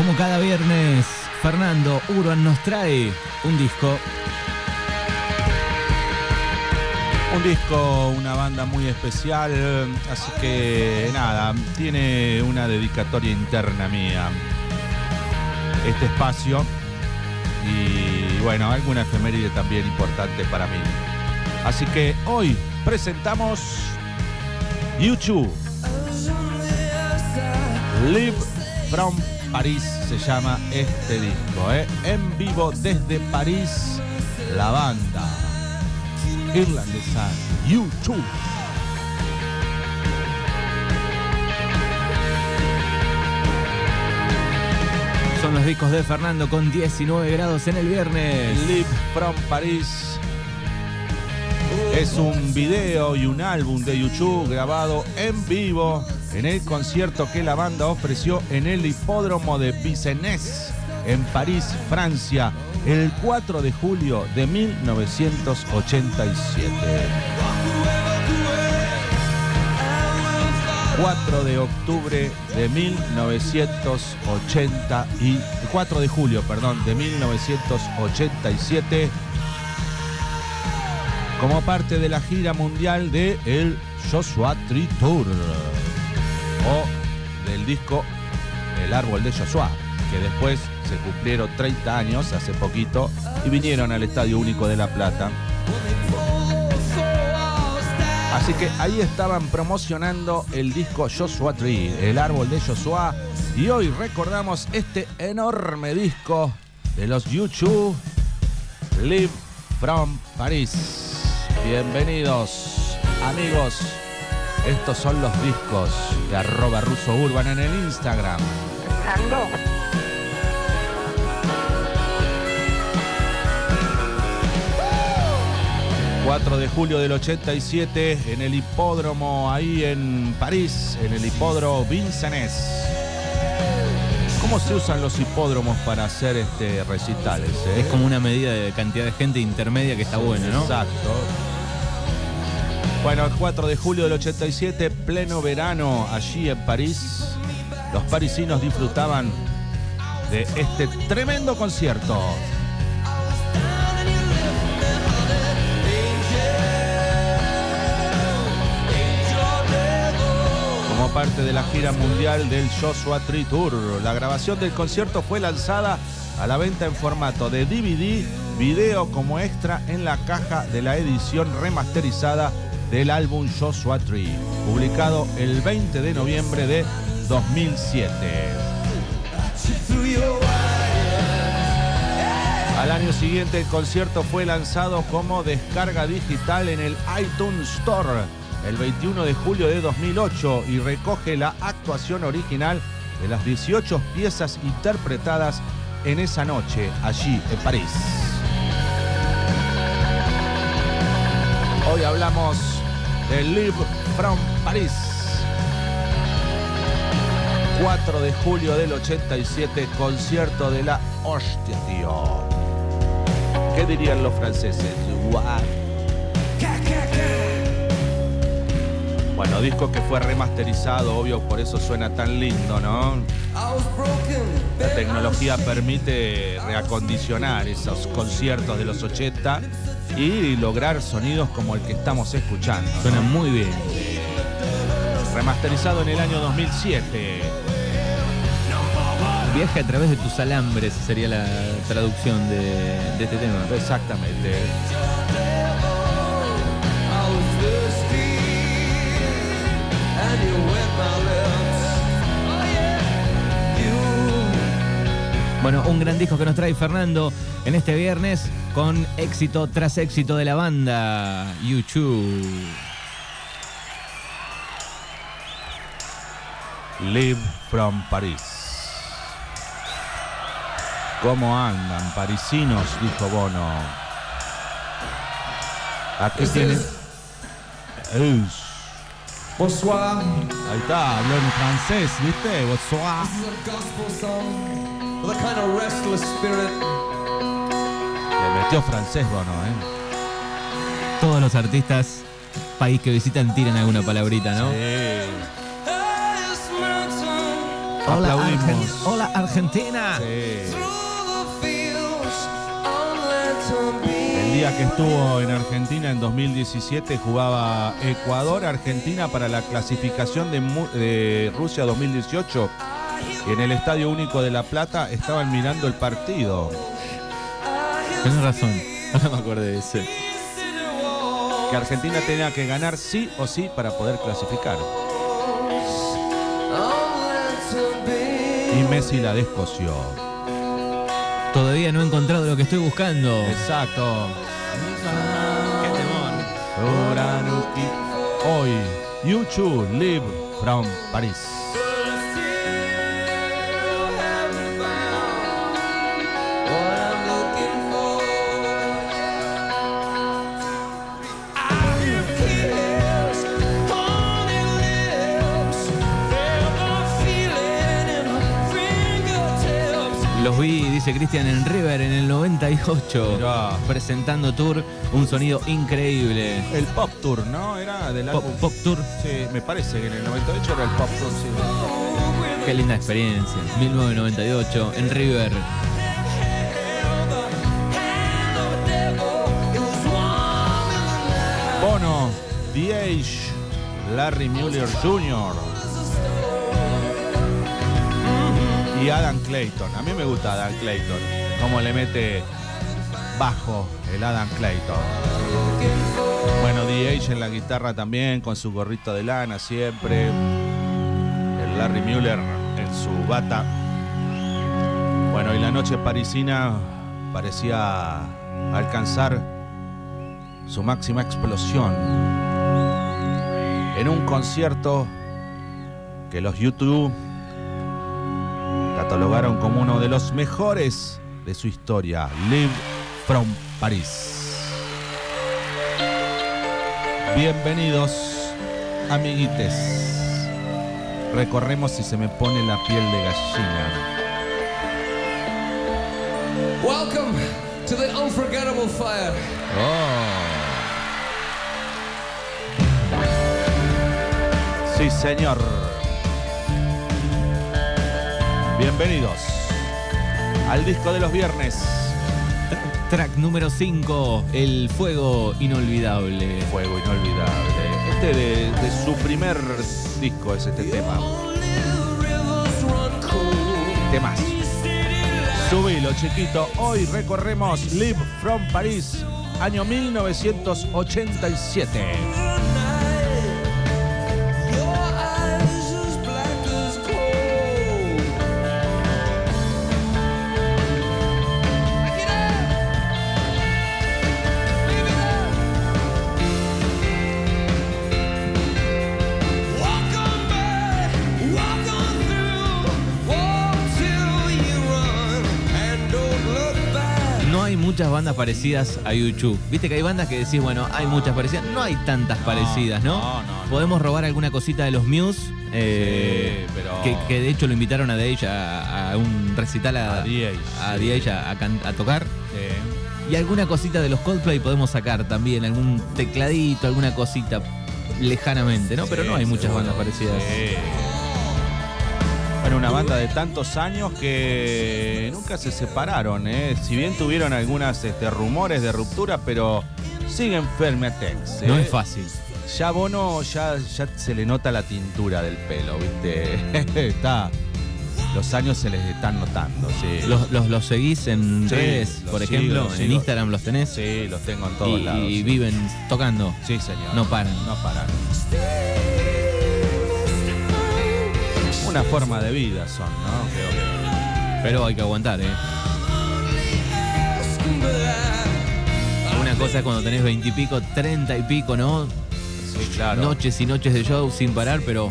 Como cada viernes, Fernando Urban nos trae un disco. Un disco, una banda muy especial, así que nada, tiene una dedicatoria interna mía. Este espacio y bueno, alguna efeméride también importante para mí. Así que hoy presentamos YouTube. Live from Paris se llama este disco, ¿eh? en vivo desde París, la banda irlandesa YouTube. Son los discos de Fernando con 19 grados en el viernes. Live from Paris es un video y un álbum de YouTube grabado en vivo en el concierto que la banda ofreció en el hipódromo de Bicenés en París, Francia, el 4 de julio de 1987. 4 de octubre de 1980 y 4 de julio, perdón, de 1987 como parte de la gira mundial de el Joshua Tree Tour o del disco El Árbol de Joshua, que después se cumplieron 30 años hace poquito y vinieron al Estadio Único de La Plata. Así que ahí estaban promocionando el disco Joshua Tree, el árbol de Joshua. Y hoy recordamos este enorme disco de los YouTube, Live from Paris. Bienvenidos, amigos. Estos son los discos de arroba ruso urban en el Instagram. 4 de julio del 87 en el hipódromo ahí en París, en el hipódromo Vincennes. ¿Cómo se usan los hipódromos para hacer este recitales? eh? Es como una medida de cantidad de gente intermedia que está buena, ¿no? Exacto. Bueno, el 4 de julio del 87, pleno verano, allí en París, los parisinos disfrutaban de este tremendo concierto. Como parte de la gira mundial del Joshua Tree Tour, la grabación del concierto fue lanzada a la venta en formato de DVD, video como extra en la caja de la edición remasterizada del álbum Joshua Tree, publicado el 20 de noviembre de 2007. Al año siguiente el concierto fue lanzado como descarga digital en el iTunes Store el 21 de julio de 2008 y recoge la actuación original de las 18 piezas interpretadas en esa noche allí en París. Hoy hablamos de Live from Paris. 4 de julio del 87, concierto de la hostia, tío. ¿Qué dirían los franceses? Guau. Bueno, disco que fue remasterizado, obvio, por eso suena tan lindo, ¿no? La tecnología permite reacondicionar esos conciertos de los 80 y lograr sonidos como el que estamos escuchando. ¿no? Suena muy bien. Remasterizado en el año 2007. Viaje a través de tus alambres sería la traducción de, de este tema. Exactamente. Bueno, un gran disco que nos trae Fernando en este viernes con éxito tras éxito de la banda YouTube. Live from Paris. ¿Cómo andan, parisinos? Dijo Bono. Aquí tienen. Bonsoir. Ahí está, habló en francés, ¿viste? Bonsoir. This is a gospel song with a kind of restless spirit. Le metió francés Bono, ¿eh? Todos los artistas, país que visitan, tiran alguna palabrita, ¿no? Sí. Hola. Argen- Hola, Argentina. Sí. Día que estuvo en Argentina en 2017 jugaba Ecuador-Argentina para la clasificación de Rusia 2018. Y en el Estadio Único de La Plata estaban mirando el partido. Tienes razón. No me acuerdo de ese. Que Argentina tenía que ganar sí o sí para poder clasificar. Y Messi la descoció. Todavía no he encontrado lo que estoy buscando. Exacto. Hoy, You Live from Paris. Los vi, dice Cristian, en River en el 98. Mirá. Presentando tour, un sonido increíble. El Pop Tour, ¿no? Era del Pop, álbum. pop tour, Sí, me parece que en el 98 era el Pop Tour, sí. qué linda experiencia. 1998 en River. Bono, The Age, Larry Mueller Jr. Y Adam Clayton. A mí me gusta Adam Clayton. Cómo le mete bajo el Adam Clayton. Bueno, Age en la guitarra también, con su gorrito de lana siempre. El Larry Mueller en su bata. Bueno, y la noche parisina parecía alcanzar su máxima explosión en un concierto que los YouTube catalogaron como uno de los mejores de su historia, Live from Paris. Bienvenidos, amiguites. Recorremos y se me pone la piel de gallina. Welcome to the unforgettable fire. Oh. Sí, señor. Bienvenidos al disco de los viernes. Track número 5, El Fuego Inolvidable. Fuego inolvidable. Este de, de su primer disco es este tema. Temas. Subilo, chiquito. Hoy recorremos Live from Paris, año 1987. Muchas bandas parecidas a YouTube. Viste que hay bandas que decís, bueno, hay muchas parecidas. No hay tantas parecidas, ¿no? no, no. Podemos robar alguna cosita de los Muse. eh, Sí, pero- que, que de hecho lo invitaron a The a, a un recital a, A Age, a sí. A, tocar. Y alguna cosita de los Coldplay podemos sacar también, algún tecladito, alguna cosita lejanamente, ¿no? Pero no hay muchas bandas parecidas. Bueno, una banda de tantos años que nunca se separaron, ¿eh? Si bien tuvieron algunas este, rumores de ruptura, pero siguen Fermetex. ¿eh? No es fácil. Ya Bono ya, ya se le nota la tintura del pelo, ¿viste? Está. Los años se les están notando, sí. Los, los, los seguís en Sí, redes, por sigo, ejemplo, en sigo. Instagram los tenés Sí, los tengo en y, todos lados. y sí. viven tocando. Sí, señor. No paran. No paran. Una forma de vida son, ¿no? Creo que. Pero hay que aguantar, ¿eh? Una cosa es cuando tenés veintipico, treinta y pico, ¿no? Sí, claro. Noches y noches de show sin parar, pero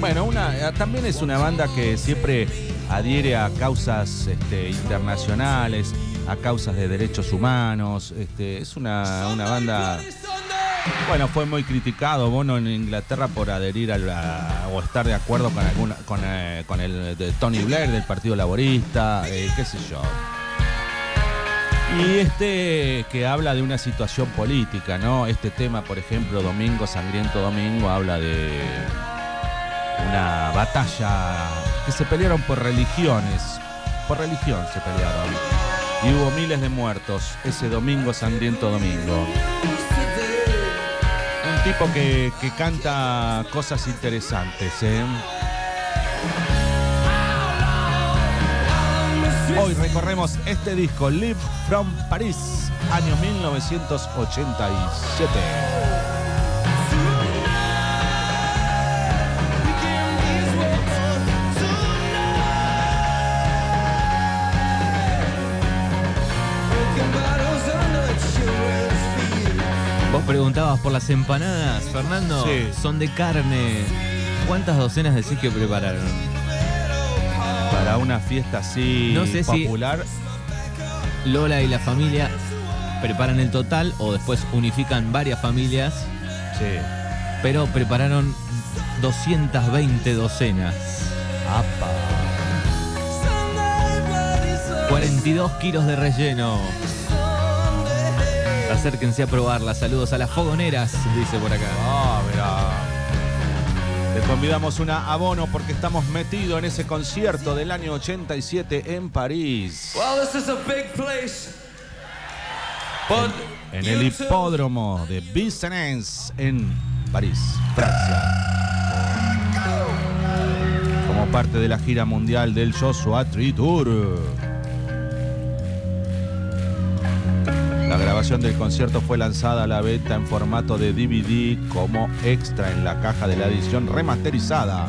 Bueno, una, eh, también es una banda que siempre adhiere a causas este, internacionales, a causas de derechos humanos. Este, es una, una banda. Bueno, fue muy criticado Bono en Inglaterra por adherir a la- o estar de acuerdo con alguna con, eh, el de Tony Blair del Partido Laborista, eh, qué sé yo. Y este que habla de una situación política, ¿no? Este tema, por ejemplo, Domingo, Sangriento Domingo, habla de una batalla que se pelearon por religiones. Por religión se pelearon. Y hubo miles de muertos ese domingo, sangriento domingo. Tipo que, que canta cosas interesantes, ¿eh? Hoy recorremos este disco, Live from Paris, año 1987. Preguntabas por las empanadas, Fernando. Sí. Son de carne. ¿Cuántas docenas decís que prepararon? Para una fiesta así No sé si- popular, Lola y la familia preparan el total o después unifican varias familias, sí. pero prepararon 220 docenas. Apa. 42 kilos de relleno. Acérquense a probarla. Saludos a las fogoneras, dice por acá. Ah, verá. Le convidamos una abono porque estamos metidos en ese concierto del año 87 en París. Well, this is a big place. But En el hipódromo de Vincennes en París, Francia. Como parte de la gira mundial del Joshua Tree Tour. Grabación del concierto fue lanzada a la venta en formato de DVD como extra en la caja de la edición remasterizada.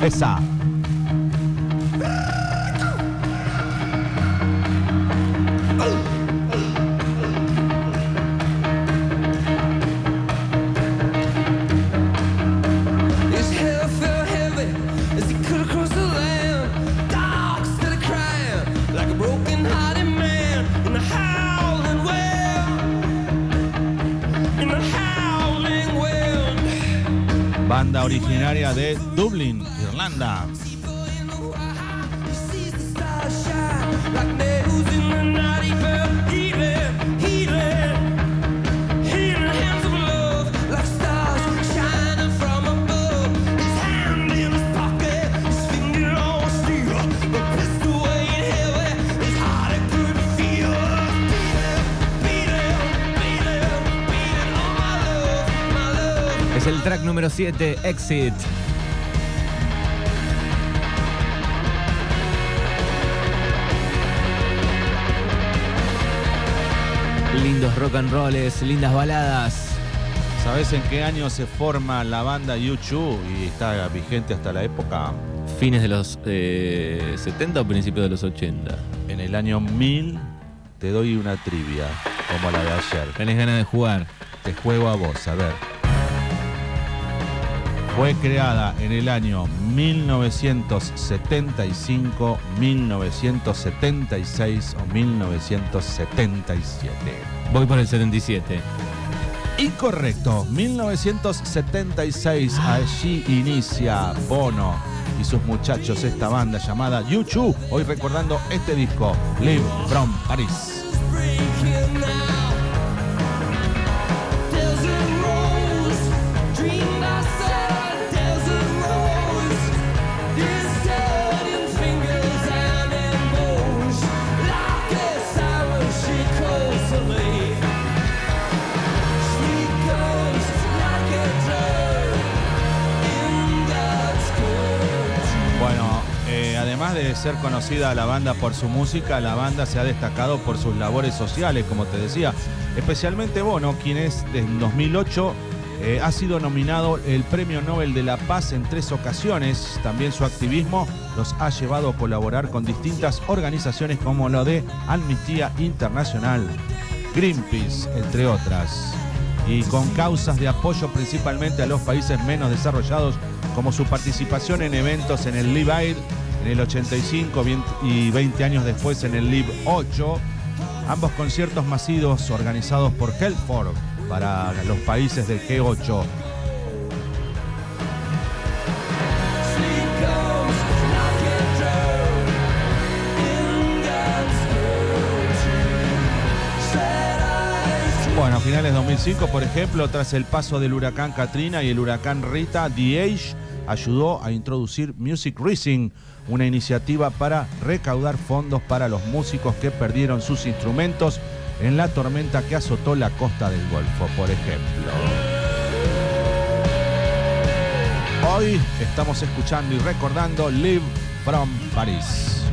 Cure. Banda originaria de Dublín, Irlanda. El track número 7, Exit. Lindos rock and rolls, lindas baladas. ¿Sabes en qué año se forma la banda U2 y está vigente hasta la época? Fines de los eh, 70 o principios de los 80. En el año 1000 te doy una trivia, como la de ayer. ¿Tenés ganas de jugar? Te juego a vos, a ver. Fue creada en el año 1975, 1976 o 1977. Voy por el 77. Incorrecto, 1976. Allí inicia Bono y sus muchachos esta banda llamada U2. Hoy recordando este disco, Live from Paris. De ser conocida la banda por su música, la banda se ha destacado por sus labores sociales, como te decía. Especialmente Bono, quien es en 2008 eh, ha sido nominado el Premio Nobel de la Paz en tres ocasiones. También su activismo los ha llevado a colaborar con distintas organizaciones como lo de Amnistía Internacional, Greenpeace, entre otras. Y con causas de apoyo principalmente a los países menos desarrollados, como su participación en eventos en el Live en el 85 y 20 años después en el Live 8. Ambos conciertos masivos organizados por Helford para los países del G8. Bueno, a finales de 2005, por ejemplo, tras el paso del huracán Katrina y el huracán Rita, The Age ayudó a introducir Music Rising, una iniciativa para recaudar fondos para los músicos que perdieron sus instrumentos en la tormenta que azotó la costa del Golfo, por ejemplo. Hoy estamos escuchando y recordando Live from Paris.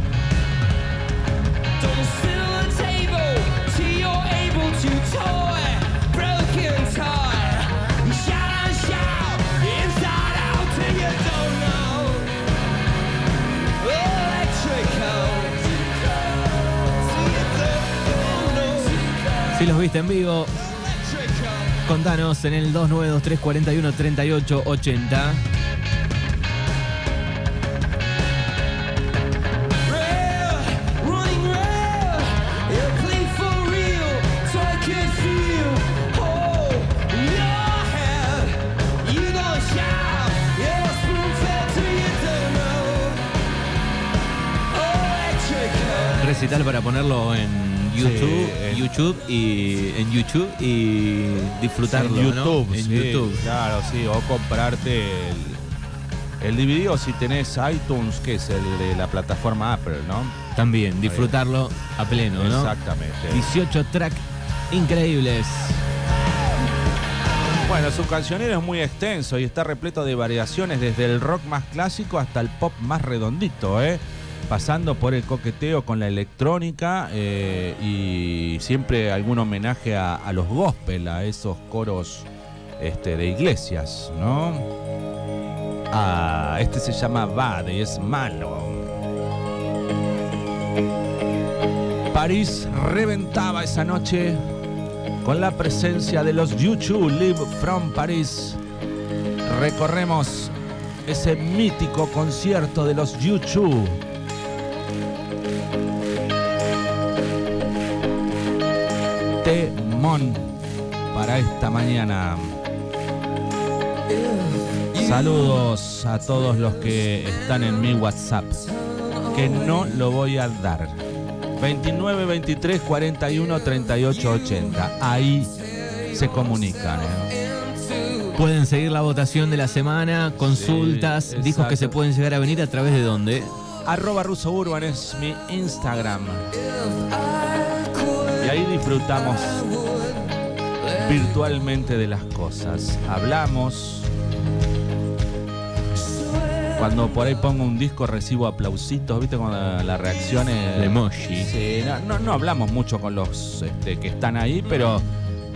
Si los viste en vivo, contanos en el 292 41 38 80. Real, running real. You play for real, so I can feel. Oh, in your head, you don't shout. You're spoon fed till you don't know. Electrical. Recital para ponerlo en YouTube, en- YouTube y en YouTube y disfrutarlo en ¿no? YouTube, En sí, YouTube. Claro, sí, o comprarte el, el DVD o si tenés iTunes, que es el de la plataforma Apple, ¿no? También disfrutarlo a pleno, ¿no? Exactamente. 18 tracks increíbles. Bueno, su cancionero es muy extenso y está repleto de variaciones desde el rock más clásico hasta el pop más redondito, ¿eh? Pasando por el coqueteo con la electrónica eh, y siempre algún homenaje a, los gospel, a esos coros este, de iglesias, ¿no? Ah, este se llama Bad y es malo. París reventaba esa noche con la presencia de los YouTube Live from Paris. Recorremos ese mítico concierto de los YouTube. Temón para esta mañana. Saludos a todos los que están en mi WhatsApp, que no lo voy a dar. 29 23 41 38 80. Ahí se comunican. ¿eh? Pueden seguir la votación de la semana, consultas, Sí, discos que se pueden llegar a venir a través de dónde. Arroba Ruso Urban es mi Instagram. Y ahí disfrutamos virtualmente de las cosas. Hablamos. Cuando por ahí pongo un disco recibo aplausitos, ¿viste? Cuando la, la reacción es... El emoji. Sí, no, no, no hablamos mucho con los este, que están ahí, pero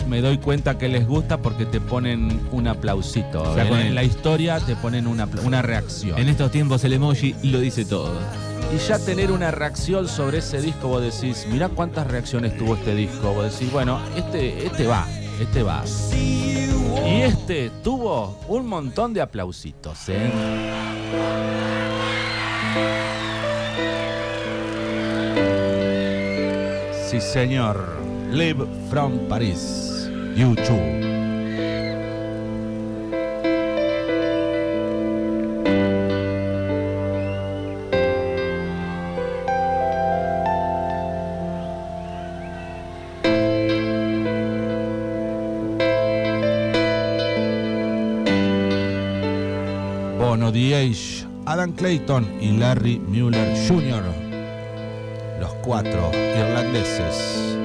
me doy cuenta que les gusta porque te ponen un aplausito. O sea, en, el- la historia te ponen una, una reacción. En estos tiempos el emoji lo dice todo. Y ya tener una reacción sobre ese disco, vos decís, mirá cuántas reacciones tuvo este disco. Vos decís, bueno, este, este va, este va. Y este tuvo un montón de aplausitos, ¿eh? Sí, señor. Live from Paris. YouTube. Clayton y Larry Mueller Jr. Los cuatro irlandeses.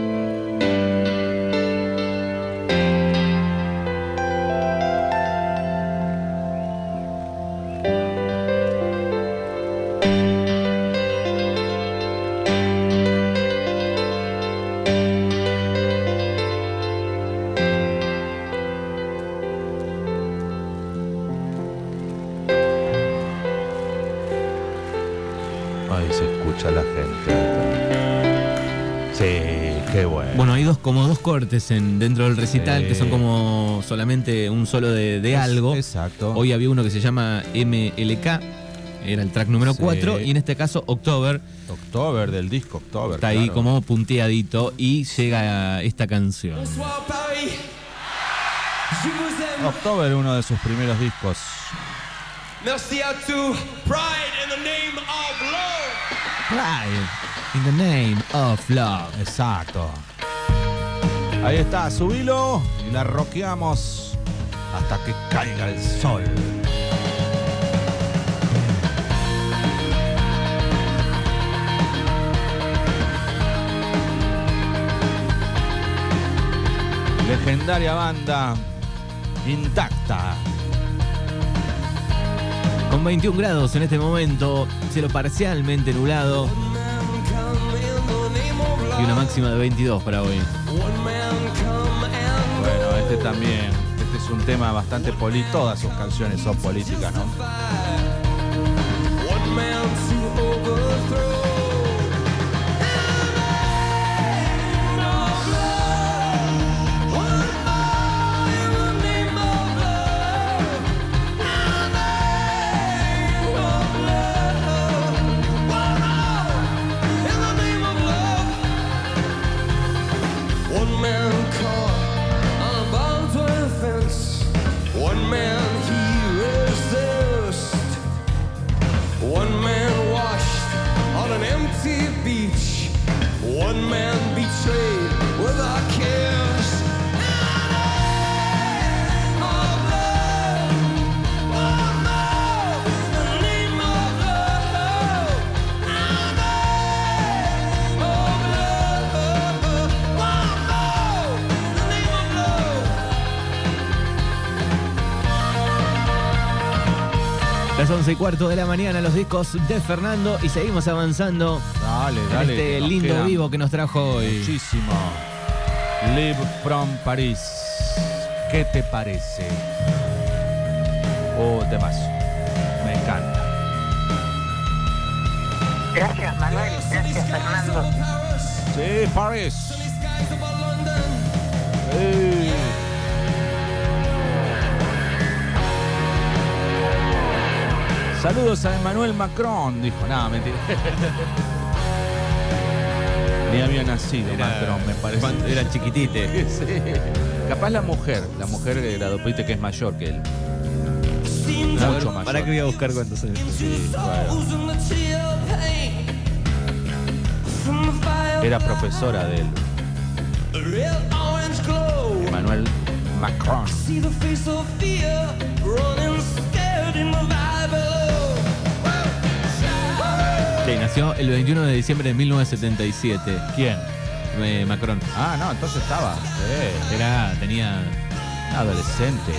Cortes en, dentro del recital Sí. que son como solamente un solo de, algo. Exacto. Hoy había uno que se llama MLK, era el track número Sí. 4, y en este caso October October del disco October. está ahí como punteadito y llega esta canción. October, uno de sus primeros discos. Merci à tous. Pride in the name of love. Pride in the name of love. Exacto. Ahí está, subilo y la roqueamos hasta que caiga el sol. Legendaria banda intacta. Con 21 grados en este momento, cielo parcialmente nublado y una máxima de 22 para hoy. Bueno, este también, este es un tema bastante político. Todas sus canciones son políticas, ¿no? 11 y cuarto de la mañana, los discos de Fernando y seguimos avanzando Dale, en dale. este lindo vivo que nos trajo hoy. Muchísimo. Live from Paris. ¿Qué te parece? Oh, temazo. Me encanta. Gracias Manuel, gracias Fernando. Sí, Paris. Sí. Saludos a Emmanuel Macron, dijo. No, mentira. Ni había nacido Macron, me parece. cuando era chiquitite. Sí. Capaz la mujer, la mujer de la Dopite que es mayor que él. A ver, Mucho mayor. ¿Para qué voy a buscar cuántos años? Era profesora de él, Emmanuel Macron. See the face of fear running scared in the Sí, nació el 21 de diciembre de 1977. ¿Quién? eh, Macron. Ah, no, entonces estaba. Sí, Era, tenía adolescente.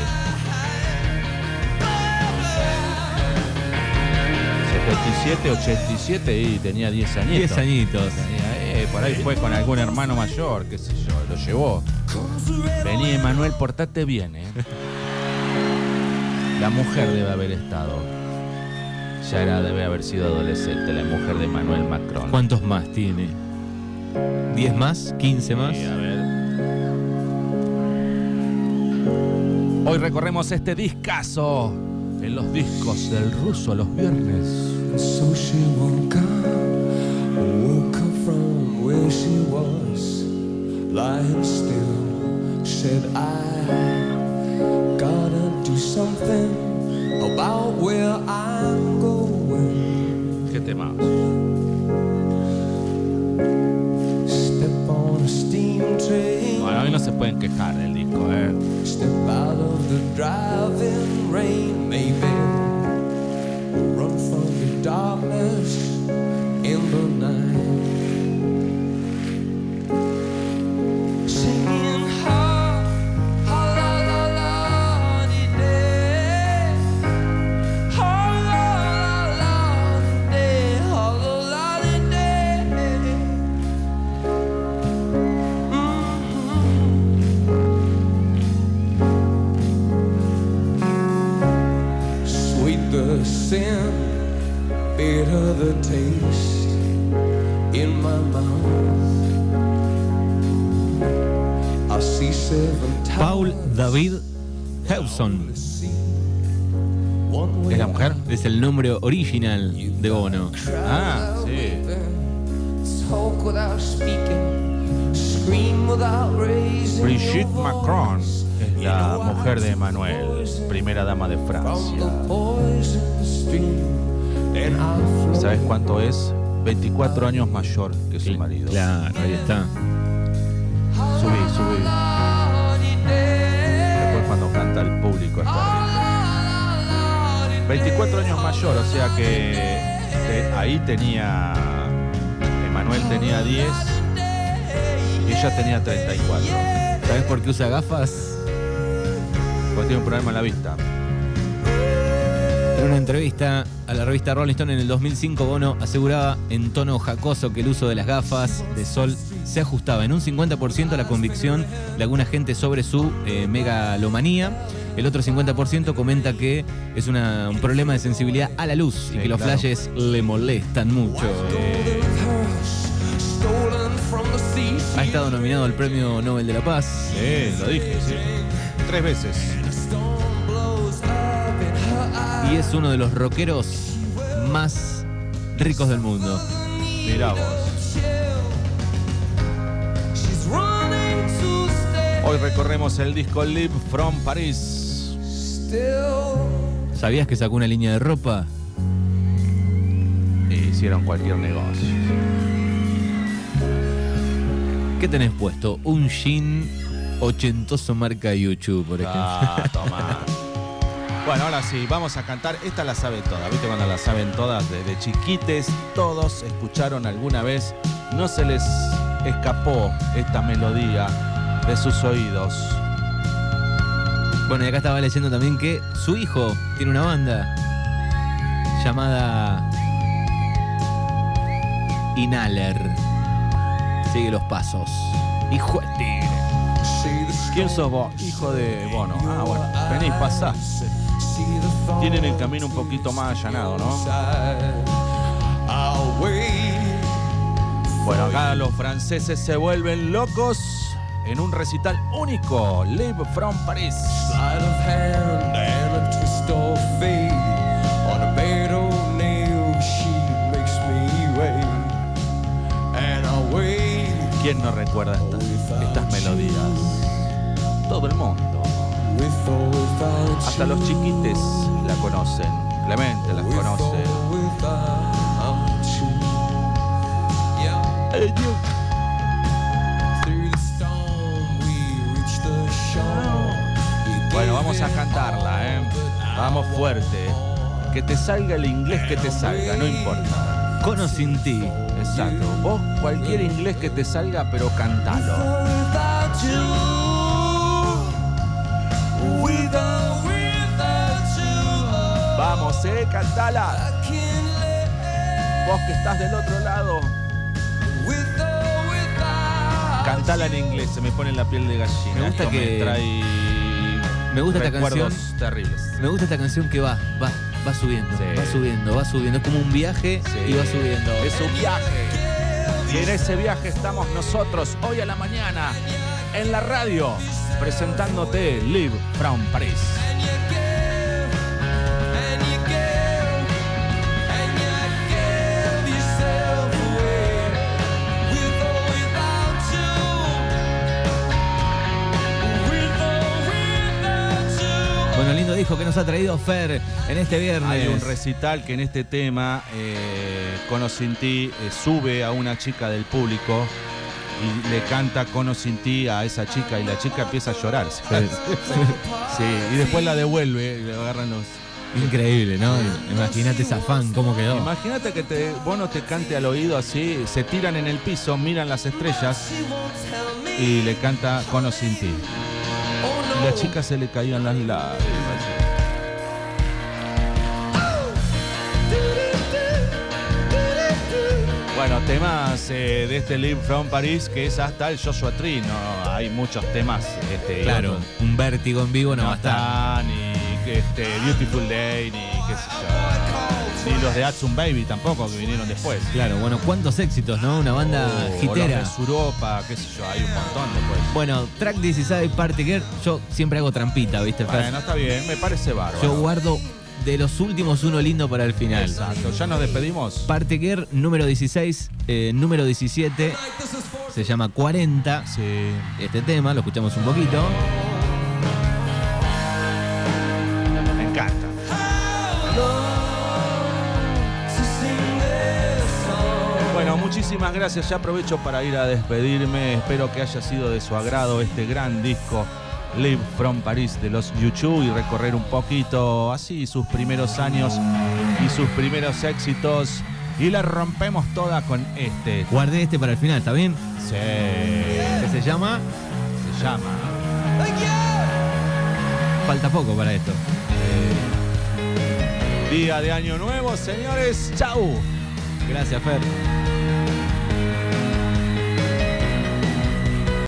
77, 87 y tenía 10 añitos. 10 añitos. Tenía, eh, por ahí fue con algún hermano mayor, qué sé yo, lo llevó. Vení, Emanuel, portate bien, ¿eh? La mujer debe haber estado. Ya era, debe haber sido adolescente, la mujer de Manuel Macron. ¿Cuántos más tiene? ¿10 más? ¿15 más? Sí, a ver. Hoy recorremos este discazo en los discos del ruso los viernes. So she woke up, woke up from where she was, lying still. Said, I gotta do something about where I'm going. ¿Qué tema? Step on a steam train, Bueno, hoy no se pueden quejar del disco, ¿eh? step out of the driving rain, maybe. Run from the darkness original de Bono. Ah, sí. Brigitte Macron es la mujer de Manuel, primera dama de Francia. ¿Sabes cuánto es? 24 años mayor que su marido. Claro, ahí está. 24 años mayor, o sea que eh, ahí tenía. Emanuel tenía 10 y ella tenía 34. ¿Sabes por qué usa gafas? Porque tiene un problema en la vista. En una entrevista a la revista Rolling Stone en el 2005, Bono aseguraba en tono jacoso que el uso de las gafas de sol se ajustaba en un 50% a la convicción de alguna gente sobre su eh, megalomanía. El otro 50% comenta que es una- un problema de sensibilidad a la luz y que los claro. flashes le molestan mucho. Ha estado nominado al Premio Nobel de la Paz. Sí, lo dije, sí. Tres veces. y es uno de los rockeros más ricos del mundo. Mirá vos. Hoy recorremos el disco Live from Paris. ¿Sabías que sacó una línea de ropa? E hicieron cualquier negocio. ¿Qué tenés puesto? Un jean ochentoso marca YouTube, por ejemplo. Ah, toma. Bueno, ahora sí, vamos a cantar. Esta la sabe toda. ¿Viste cuando la saben todas? Desde chiquites, todos escucharon alguna vez. No se les escapó esta melodía de sus oídos. Bueno, y acá estaba leyendo también que su hijo tiene una banda llamada Inhaler. Sigue los pasos. Hijo de tigre. ¿Quién sos vos? Hijo de Bono. Ah, bueno. Venís, pasá. Tienen el camino un poquito más allanado, ¿no? Bueno, acá los franceses se vuelven locos en un recital único. Live from Paris. Sleight of hand and a twist of fate. On a bed of nails, she makes me wait. And I wait ¿Quién no recuerda estas, estas melodías? Todo el mundo. Hasta los chiquites la conocen. Clemente las conoce. Vamos a cantarla, ¿eh? Vamos fuerte. Que te salga el inglés que te salga, no importa. Con o sin ti. Exacto. Vos cualquier inglés que te salga, pero cantalo. Vamos, eh, cantala. Vos que estás del otro lado, cantala en inglés, se me pone la piel de gallina. Me gusta Esto que- trae Me gusta esta canción. terribles. Me gusta esta canción que va, va, va subiendo, Sí. va subiendo, va subiendo. Es como un viaje y va subiendo. Es un viaje. Y en ese viaje estamos nosotros hoy a la mañana en la radio presentándote Live from Paris. Disco que nos ha traído Fer en este viernes. Hay un recital que en este tema, eh, Cono Sin Ti, eh, sube a una chica del público y le canta Cono Sin Ti a esa chica y la chica empieza a llorar. Sí, y después la devuelve, le agarran los... Increíble, ¿no? Imagínate esa fan, cómo quedó. Imagínate que te, vos no te cante al oído así, se tiran en el piso, miran las estrellas y le canta Cono Sin Ti. Y la chica se le caían las lágrimas. Bueno, temas eh, de este Live from Paris que es hasta el Joshua Tree. No, hay muchos temas. Este, Claro, un vértigo en vivo no, no va a estar. ni este, Beautiful Day, ni qué sé yo. Ni los de Atsum Baby tampoco, que vinieron después. Claro, bueno, cuántos éxitos, ¿no? Una banda O- o hitera. Suropa, qué sé yo, hay un montón después. Bueno, track 16 Party Girl, yo siempre hago trampita, ¿viste, Fer? Bueno, está bien, me parece bárbaro. Yo guardo de los últimos uno lindo para el final. Exacto, ya nos despedimos. Party Girl número 16, eh, número 17, se llama 40. Sí. Este tema, lo escuchamos un poquito. Muchísimas gracias. Ya aprovecho para ir a despedirme. Espero que haya sido de su agrado este gran disco Live from Paris de los YouTube y recorrer un poquito así sus primeros años y sus primeros éxitos. Y la rompemos toda con este. Guardé este para el final, ¿está bien? Sí. Que se llama Se llama. Falta poco para esto. Día de Año Nuevo, señores. Chau. Gracias, Fer.